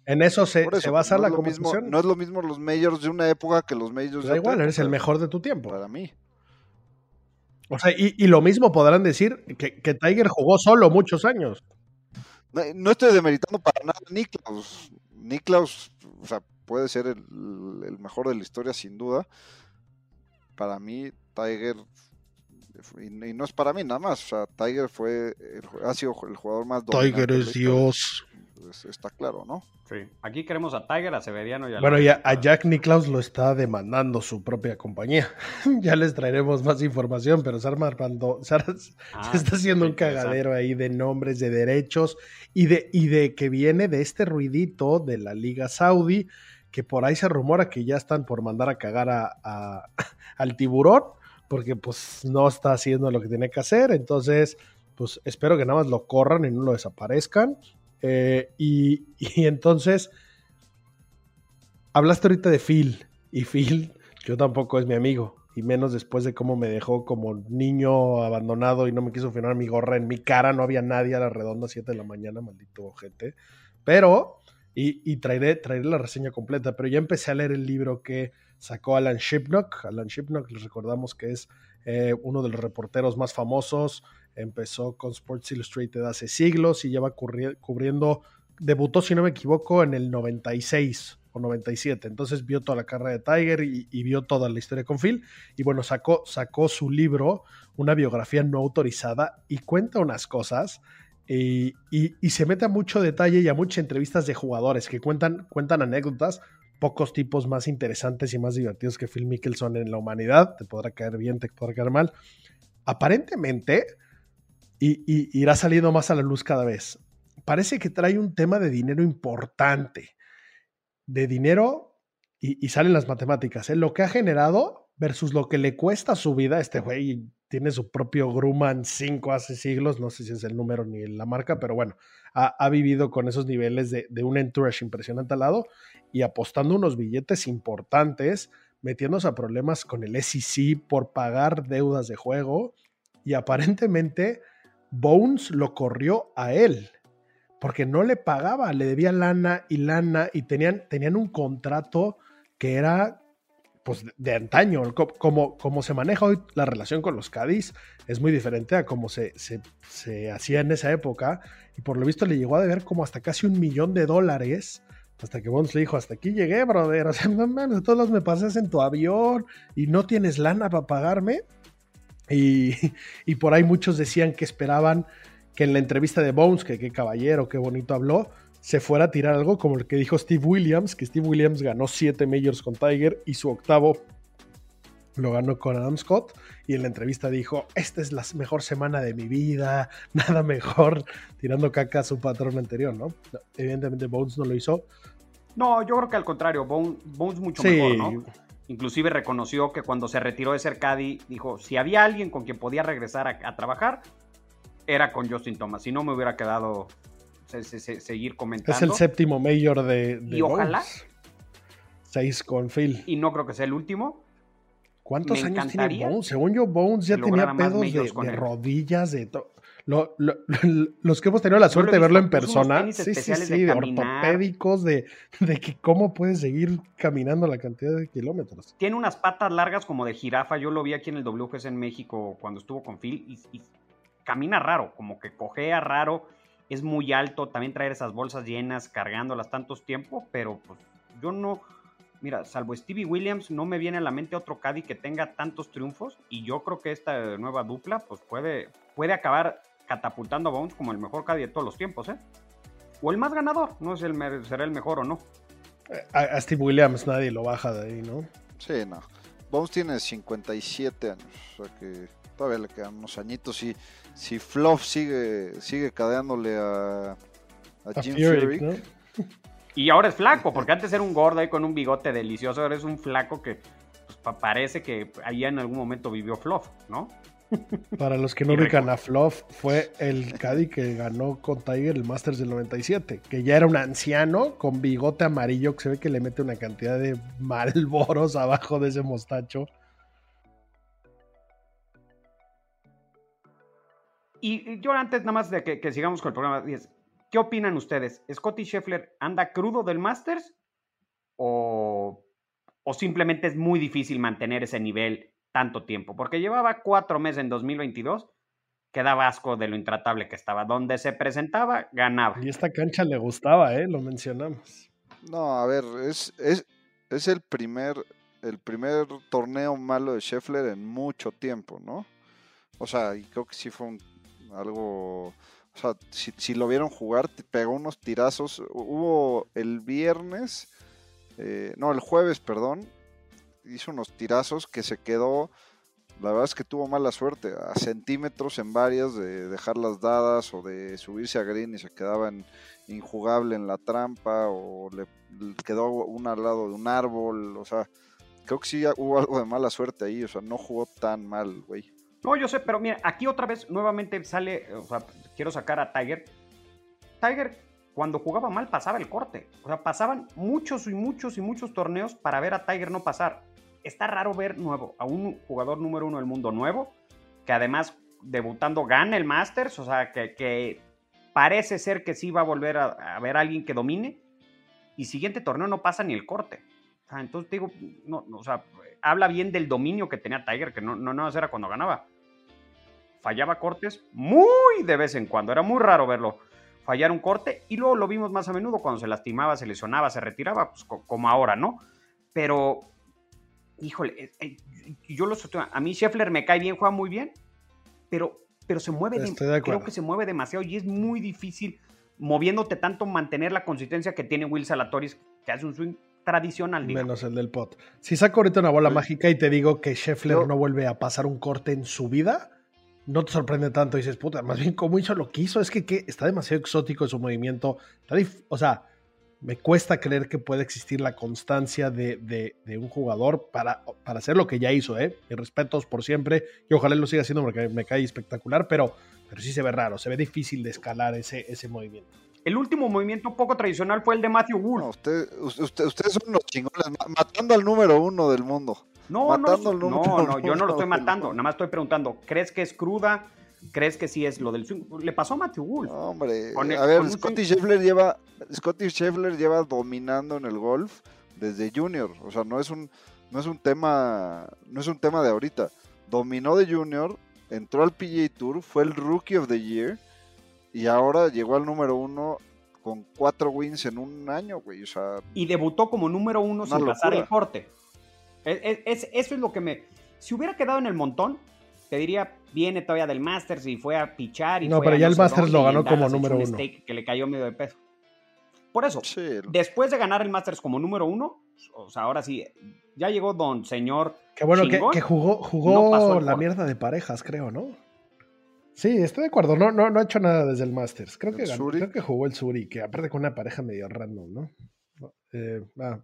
en eso se, eso, se basa no la mismo, competición. No es lo mismo los majors de una época que los majors da de igual, otra eres el mejor de tu tiempo. Para mí. O sea, y, y lo mismo podrán decir que, que Tiger jugó solo muchos años. No, no, estoy demeritando para nada a Niklaus. Niklaus, o sea, puede ser el, el, mejor de la historia sin duda. Para mí, Tiger, y, y, no es para mí nada más, o sea, Tiger fue, el, ha sido el jugador más Tiger es Dios. es- está claro, ¿no? Sí. Aquí queremos a Tiger, a Severiano y a Bueno, ya a Jack Nicklaus lo está demandando su propia compañía. [laughs] ya les traeremos más información, pero se, arma armando- se, ar- Ah, se [laughs] está haciendo un cagadero ahí de nombres, de derechos y de, y de que viene de este ruidito de la Liga Saudí, que por ahí se rumora que ya están por mandar a cagar a, a- [laughs] al tiburón, porque pues no está haciendo lo que tiene que hacer. Entonces, pues espero que nada más lo corran y no lo desaparezcan. Eh, y, [laughs] y entonces, hablaste ahorita de Phil, y Phil, yo tampoco es mi amigo, y menos después de cómo me dejó como niño abandonado y no me quiso firmar mi gorra en mi cara, no había nadie a la redonda, 7 de la mañana, maldito gente. Pero, y, y traeré, traeré la reseña completa, pero ya empecé a leer el libro que sacó Alan Shipnock. Alan Shipnock, les recordamos que es eh, uno de los reporteros más famosos, empezó con Sports Illustrated hace siglos y lleva cubriendo, debutó, si no me equivoco, en el 96 o 97. Entonces vio toda la carrera de Tiger y, y vio toda la historia con Phil. Y bueno, sacó, sacó su libro, una biografía no autorizada, y cuenta unas cosas. Y, y- y se mete a mucho detalle y a muchas entrevistas de jugadores que cuentan, cuentan anécdotas. Pocos tipos más interesantes y más divertidos que Phil Mickelson en la humanidad. Te podrá caer bien, te podrá caer mal. Aparentemente, y, y irá saliendo más a la luz cada vez. Parece que trae un tema de dinero importante. De dinero, y, y salen las matemáticas, ¿eh? lo que ha generado versus lo que le cuesta su vida. Este güey tiene su propio Grumman 5 hace siglos, no sé si es el número ni la marca, pero bueno, ha, vivido con esos niveles de, de un entourage impresionante al lado y apostando unos billetes importantes, metiéndose a problemas con el SEC por pagar deudas de juego. Y aparentemente Bones lo corrió a él porque no le pagaba, le debía lana y lana y tenían, tenían un contrato que era pues de, antaño, Co- como, como se maneja hoy la relación con los Cádiz es muy diferente a como se, se, se hacía en esa época. Y por lo visto le llegó a deber como hasta casi un millón de dólares hasta que Bones le dijo, hasta aquí llegué, brother, [laughs] o sea, no mames, todos los me pasas en tu avión y no tienes lana para pagarme. Y, y por ahí muchos decían que esperaban que en la entrevista de Bones, que qué caballero, qué bonito habló, se fuera a tirar algo como el que dijo Steve Williams, que Steve Williams ganó siete majors con Tiger y su octavo lo ganó con Adam Scott. Y en la entrevista dijo, esta es la mejor semana de mi vida, [laughs] nada mejor, tirando caca a su patrón anterior, ¿no? Evidentemente Bones no lo hizo. No, yo creo que al contrario, Bones, Bones mucho Sí. mejor, ¿no? Inclusive reconoció que cuando se retiró de ser caddy, dijo, si había alguien con quien podía regresar a, a trabajar, era con Justin Thomas. Si no me hubiera quedado se- se- se- seguir comentando. Es el séptimo mayor de, de Y ojalá. Bones. Seis con Phil. Y no creo que sea el último. ¿Cuántos Me años tiene Bones? Según yo, Bones ya tenía pedos de, rodillas, de todo. Lo- lo- lo- [laughs] los que hemos tenido la suerte de verlo en persona, sí, sí, sí, de de, ortopédicos, de, de que cómo puedes seguir caminando la cantidad de kilómetros. Tiene unas patas largas como de jirafa. Yo lo vi aquí en el WGC en México cuando estuvo con Phil y, y camina raro, como que cojea raro. Es muy alto. También traer esas bolsas llenas, cargándolas tantos tiempo. Pero pues yo no. Mira, salvo Stevie Williams, no me viene a la mente otro Caddy que tenga tantos triunfos. Y yo creo que esta nueva dupla, pues puede, puede acabar catapultando a Bones como el mejor Caddy de todos los tiempos, ¿eh? O el más ganador. No sé el, será el mejor o no. A, a Steve Williams nadie lo baja de ahí, ¿no? Sí, no. Bones tiene 57 años, o sea que todavía le quedan unos añitos. Si, si Fluff sigue, sigue cadeándole a, a A Jim Furyk. Y ahora es flaco, [laughs] porque antes era un gordo ahí con un bigote delicioso, ahora es un flaco que pues, pa- parece que ahí en algún momento vivió Fluff, ¿no? [laughs] Para los que no ubican a Fluff, fue el Caddy que ganó con Tiger el Masters del 97, que ya era un anciano con bigote amarillo que se ve que le mete una cantidad de malboros [laughs] abajo de ese mostacho. Y yo antes nada más de que, que sigamos con el programa, ¿qué opinan ustedes? ¿Scotty Scheffler anda crudo del Masters? ¿O, ¿O simplemente es muy difícil mantener ese nivel tanto tiempo? Porque llevaba cuatro meses en 2022, que daba asco de lo intratable que estaba. Donde se presentaba, ganaba. Y esta cancha le gustaba, ¿eh? Lo mencionamos. No, a ver, es, es, es el primer el primer torneo malo de Scheffler en mucho tiempo, ¿no? O sea, y creo que sí fue un- algo O sea, si, si lo vieron jugar, pegó unos tirazos. Hubo el viernes, eh, no, el jueves, perdón, hizo unos tirazos que se quedó. La verdad es que tuvo mala suerte, a centímetros en varias de dejarlas dadas o de subirse a green y se quedaba en- injugable en la trampa o le, le quedó una al lado de un árbol. O sea, creo que sí hubo algo de mala suerte ahí. O sea, no jugó tan mal, güey. No, yo sé, pero mira, aquí otra vez nuevamente sale, o sea, quiero sacar a Tiger. Tiger, cuando jugaba mal, pasaba el corte. O sea, pasaban muchos y muchos y muchos torneos para ver a Tiger no pasar. Está raro ver nuevo a un jugador número uno del mundo nuevo, que además debutando gana el Masters, o sea, que, parece ser que sí va a volver a, a ver a alguien que domine, y siguiente torneo no pasa ni el corte. O sea, entonces digo, no, o sea, habla bien del dominio que tenía Tiger, que no, no, no era cuando ganaba fallaba cortes muy de vez en cuando. Era muy raro verlo fallar un corte y luego lo vimos más a menudo cuando se lastimaba, se lesionaba, se retiraba, pues co- como ahora, ¿no? Pero, híjole, eh, eh, yo lo sostengo. A mí Scheffler me cae bien, juega muy bien, pero, pero se mueve, de- creo que se mueve demasiado y es muy difícil moviéndote tanto mantener la consistencia que tiene Will Salatoris, que hace un swing tradicional, digamos. Menos el del pot. Si saco ahorita una bola mágica y te digo que Scheffler no vuelve a pasar un corte en su vida, no te sorprende tanto. Dices, puta, más bien cómo hizo lo que hizo. Es que, que está demasiado exótico su movimiento. O sea, me cuesta creer que pueda existir la constancia de, de- de un jugador para, para hacer lo que ya hizo, ¿eh? Y respetos por siempre. Y ojalá lo siga haciendo porque me cae espectacular, pero, pero sí se ve raro, se ve difícil de escalar ese, ese movimiento. El último movimiento poco tradicional fue el de Matthew. No, usted, usted- ustedes son los chingones, ma- matando al número uno del mundo. No, no, no, no, yo no lo [laughs] estoy matando, nada más estoy preguntando, ¿crees que es cruda? ¿Crees que sí es lo del swing? Le pasó a Matthew Wolf. No, hombre, Con el- a ver, Scotty Scheffler lleva, Scotty Scheffler lleva dominando en el golf desde junior, o sea, no es un, no es un tema, no es un tema de ahorita. Dominó de junior, entró al PGA Tour, fue el Rookie of the Year y ahora llegó al número uno con cuatro wins en un año, güey, o sea, Y debutó como número uno sin pasar el corte. Es- es- es- eso es lo que me... Si hubiera quedado en el montón, te diría, viene todavía del Masters y fue a pichar. Y No, fue pero a ya el Masters lo ganó como número un uno. Que le cayó medio de peso. Por eso, sí, después de ganar el Masters como número uno, o sea, ahora sí, ya llegó don señor Qué bueno que, chingón, que jugó, jugó la mierda de parejas, creo, ¿no? Sí, estoy de acuerdo. No, no, no ha hecho nada desde el Masters. Creo que, ¿El ganó- creo que jugó el Suri, que aparte con una pareja medio random, ¿no? Eh, ah,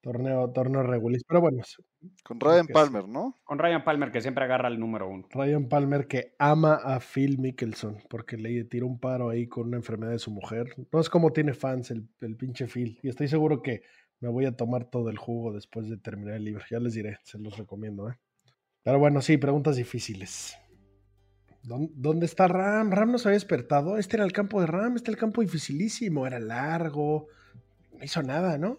torneo, torneo regulis. Pero bueno, con Ryan Palmer, ¿no? con Ryan Palmer, que siempre agarra el número uno. Ryan Palmer que ama a Phil Mickelson porque le tiró un paro ahí con una enfermedad de su mujer. No es como tiene fans el, el pinche Phil. Y estoy seguro que me voy a tomar todo el jugo después de terminar el libro. Ya les diré, se los recomiendo, ¿eh? Pero bueno, sí, preguntas difíciles. ¿Dón- ¿Dónde está Ram? Ram no se había despertado. Este era el campo de Ram, este era el campo dificilísimo, era largo. No hizo nada, ¿no?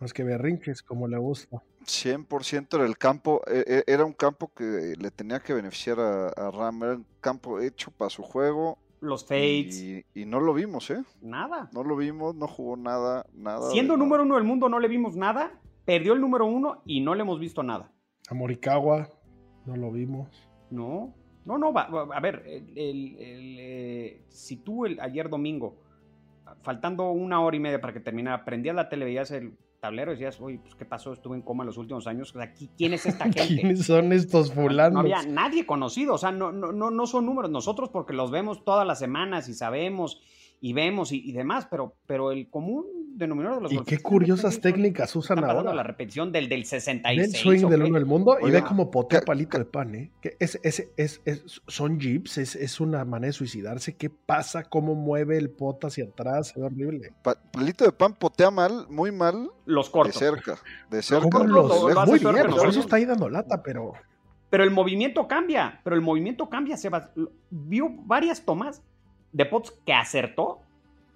Más que berrinches, como le gusta. 100% era el campo, e- e- era un campo que le tenía que beneficiar a, a Ram, era un campo hecho para su juego Los fades, y, y no lo vimos, ¿eh? nada. No lo vimos, no jugó nada, nada. Siendo de- número uno del mundo no le vimos nada, perdió el número uno y no le hemos visto nada. A Morikawa, no lo vimos. No, no, no, va- va- a ver, el- el- el, eh, si tú el, ayer domingo, faltando una hora y media para que terminara, prendías la tele, veías el tablero y decías, oye, pues qué pasó, estuve en coma los últimos años, O sea, ¿quién es esta [laughs] gente? ¿Quiénes son estos fulanos? No había nadie conocido, o sea, no, no, no, no son números, nosotros porque los vemos todas las semanas y sabemos y vemos y, y demás, pero, pero el común denominador de los y qué curiosas técnicas usan ahora. la repetición del, del Ve 66. el swing ¿o del uno del mundo y ve como potea palito de pan, ¿eh? Que es, es, es, es- son jeeps, es, es una manera de suicidarse. ¿Qué pasa? ¿Cómo mueve el pot hacia atrás? Es horrible. Pa- Palito de pan potea mal, muy mal, Los de cortos. cerca, de cerca. ¿Cómo lo- los- lo- lo hace Muy bien, por eso está ahí dando lata, pero... Pero el movimiento cambia, pero el movimiento cambia, Sebas. Vio varias tomas de pots que acertó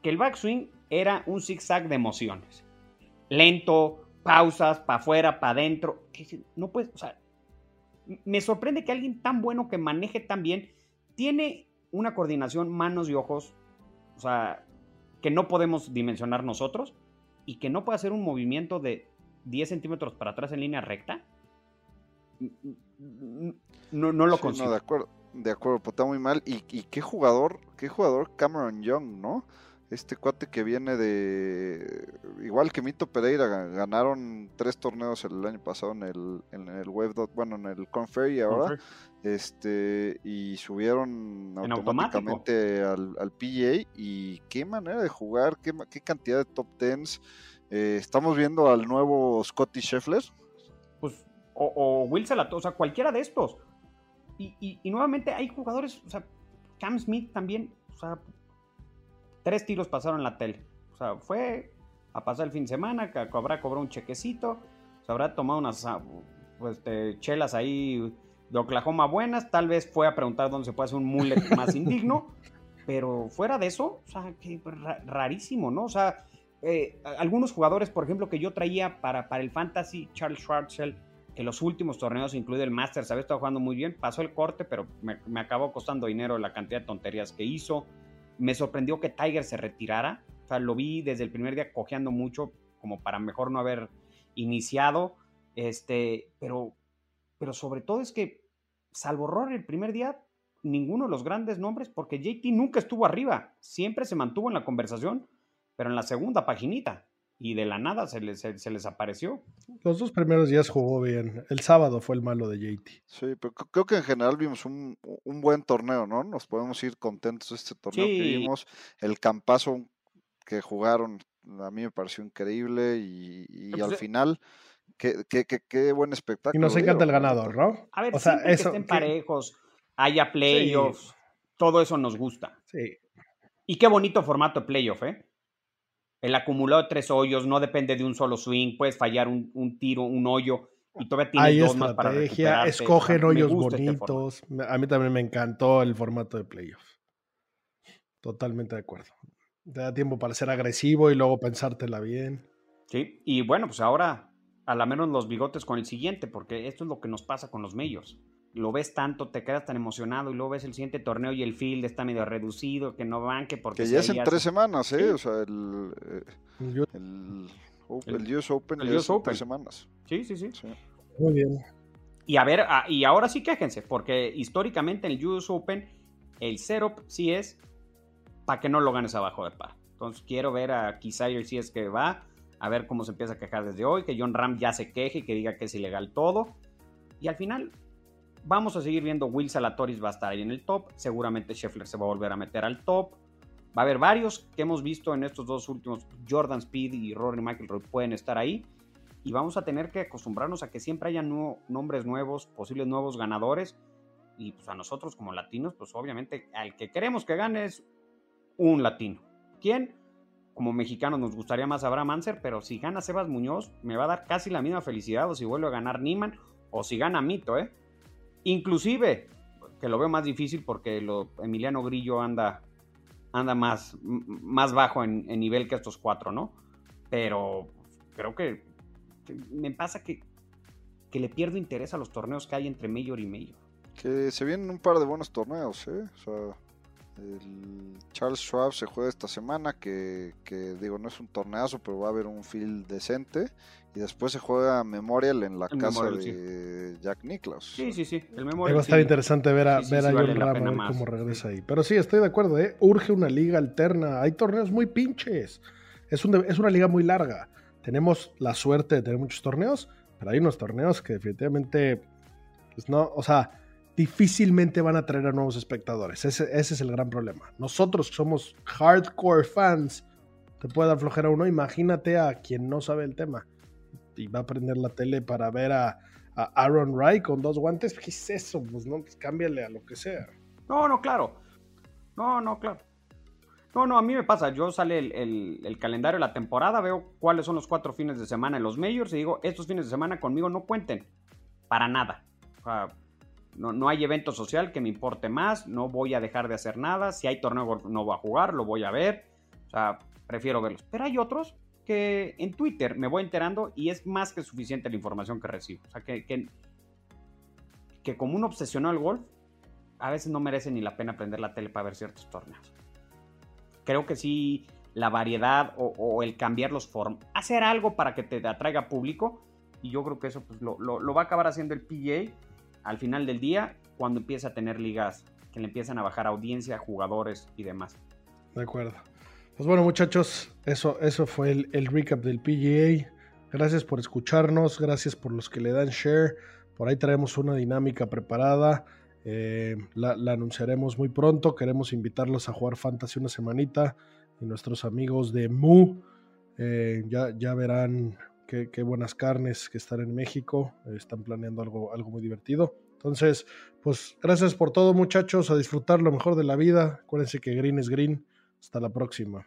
que el backswing era un zigzag de emociones. Lento, pausas, para afuera, para adentro. No puedes, o sea, me sorprende que alguien tan bueno que maneje tan bien tiene una coordinación manos y ojos, o sea, que no podemos dimensionar nosotros y que no puede hacer un movimiento de 10 centímetros para atrás en línea recta. No, no lo Sí, consigo. no, de acuerdo. De acuerdo, putea muy mal. Y, y qué jugador, qué jugador Cameron Young, ¿no? Este cuate que viene de. Igual que Mito Pereira, ganaron tres torneos el año pasado en el, en el Web. Bueno, en el Conferry ahora. Este. Y subieron automáticamente al, al, PGA. Y qué manera de jugar, qué, qué cantidad de top tens. Eh, estamos viendo al nuevo Scotty Scheffler. Pues, o, o Will Salato, o sea, cualquiera de estos. Y, y, y nuevamente hay jugadores, o sea, Cam Smith también, o sea, Tres tiros pasaron en la tele. O sea, fue a pasar el fin de semana, que habrá cobrado un chequecito, se habrá tomado unas ah, pues, chelas ahí de Oklahoma buenas, tal vez fue a preguntar dónde se puede hacer un mullet [laughs] más indigno, pero fuera de eso, o sea, que rarísimo, ¿no? O sea, eh, algunos jugadores, por ejemplo, que yo traía para, para el Fantasy, Charles Schwartzel, que los últimos torneos, incluido el Masters, había estado jugando muy bien, pasó el corte, pero me, me acabó costando dinero la cantidad de tonterías que hizo. Me sorprendió que Tiger se retirara. O sea, lo vi desde el primer día cojeando mucho, como para mejor no haber iniciado. Este, pero, pero sobre todo es que, salvo Rory el primer día, ninguno de los grandes nombres, porque JT nunca estuvo arriba, siempre se mantuvo en la conversación, pero en la segunda paginita y de la nada se les, se, les apareció. Los dos primeros días jugó bien. El sábado fue el malo de JT. Sí, pero creo que en general vimos un, un buen torneo, ¿no? Nos podemos ir contentos de este torneo que vimos. El campazo que jugaron a mí me pareció increíble y, y pues, al eh final... Qué, qué, qué, qué, buen espectáculo. Y nos encanta el ganador, ¿no? A ver, o sea, eso, que estén parejos, haya playoffs, sí. todo eso nos gusta. Sí. Y qué bonito formato de playoff, ¿eh? El acumulado de tres hoyos no depende de un solo swing, puedes fallar un, un tiro, un hoyo y todavía tienes Hay dos más para recuperarte. escogen hoyos bonitos. Este a mí también me encantó el formato de playoff. Totalmente de acuerdo. Te da tiempo para ser agresivo y luego pensártela bien. Sí, y bueno, pues ahora a la menos los bigotes con el siguiente, porque esto es lo que nos pasa con los medios lo ves tanto, te quedas tan emocionado y luego ves el siguiente torneo y el field está medio reducido, que no van, que porque... Que ya es en tres semanas, ¿eh? ¿Sí? O sea, el, el, el, el US Open el US Open. tres semanas. Sí, sí, sí, sí. Muy bien. Y a ver, y ahora sí quéjense, porque históricamente en el US Open el setup sí es para que no lo ganes abajo de par. Entonces quiero ver a Kisayo si es que va, a ver cómo se empieza a quejar desde hoy, que John Ram ya se queje y que diga que es ilegal todo. Y al final, Vamos a seguir viendo Will Salatoris va a estar ahí en el top. Seguramente Scheffler se va a volver a meter al top. Va a haber varios que hemos visto en estos dos últimos. Jordan Speed y Rory McIlroy pueden estar ahí. Y vamos a tener que acostumbrarnos a que siempre haya nuevo, nombres nuevos, posibles nuevos ganadores. Y pues a nosotros como latinos, pues obviamente al que queremos que gane es un latino. ¿Quién? Como mexicanos nos gustaría más Abraham Anser, pero si gana Sebas Muñoz, me va a dar casi la misma felicidad. O si vuelve a ganar Niman, o si gana Mito, ¿eh? Inclusive, que lo veo más difícil porque lo, Emiliano Grillo anda, anda más, más bajo en, nivel que estos cuatro, ¿no? Pero creo que, que me pasa que, que, le pierdo interés a los torneos que hay entre Mayor y Mayor. Que se vienen un par de buenos torneos, ¿eh? O sea, el Charles Schwab se juega esta semana, que, que, digo, no es un torneazo, pero va a haber un field decente. Y después se juega Memorial en la el casa Memorial, de sí. Jack Nicklaus. Sí, sí, sí. El Memorial, va a estar sí. interesante ver a, sí, ver a John vale Ram cómo regresa ahí. Pero sí, estoy de acuerdo, ¿eh? Urge una liga alterna. Hay torneos muy pinches. Es, un, es una liga muy larga. Tenemos la suerte de tener muchos torneos, pero hay unos torneos que definitivamente, pues no, o sea, difícilmente van a traer a nuevos espectadores. Ese, ese, es el gran problema. Nosotros somos hardcore fans, te puede dar flojera uno. Imagínate a quien no sabe el tema y va a prender la tele para ver a, Aaron Wright con dos guantes. ¿Qué es eso? Pues no, pues cámbiale a lo que sea. No, no, claro. No, no, claro. No, no, a mí me pasa. Yo sale el, el, el, calendario de la temporada, veo cuáles son los cuatro fines de semana en los majors y digo, estos fines de semana conmigo no cuenten. Para nada. O sea, no, no, hay evento social que me importe más, no voy a dejar de hacer nada, si hay torneo no voy a jugar, lo voy a ver, o sea, prefiero verlos. Pero hay otros que en Twitter me voy enterando y es más que suficiente la información que recibo. O sea, que, que, como un obsesionado al golf, a veces no merece ni la pena prender la tele para ver ciertos torneos. Creo que sí, la variedad o, el cambiar los form, hacer algo para que te atraiga público, y yo creo que eso pues, lo, lo, lo va a acabar haciendo el PGA al final del día, cuando empieza a tener ligas que le empiezan a bajar audiencia, jugadores y demás. De acuerdo. Pues bueno, muchachos, eso, eso fue el, el recap del PGA. Gracias por escucharnos, gracias por los que le dan share. Por ahí traemos una dinámica preparada. eh, la, anunciaremos muy pronto. Queremos invitarlos a jugar Fantasy una semanita. Y nuestros amigos de Mu eh, ya, ya verán qué, buenas carnes que están en México. están planeando algo, algo muy divertido. Entonces, pues gracias por todo, muchachos. A disfrutar lo mejor de la vida. Acuérdense que green es green. Hasta la próxima.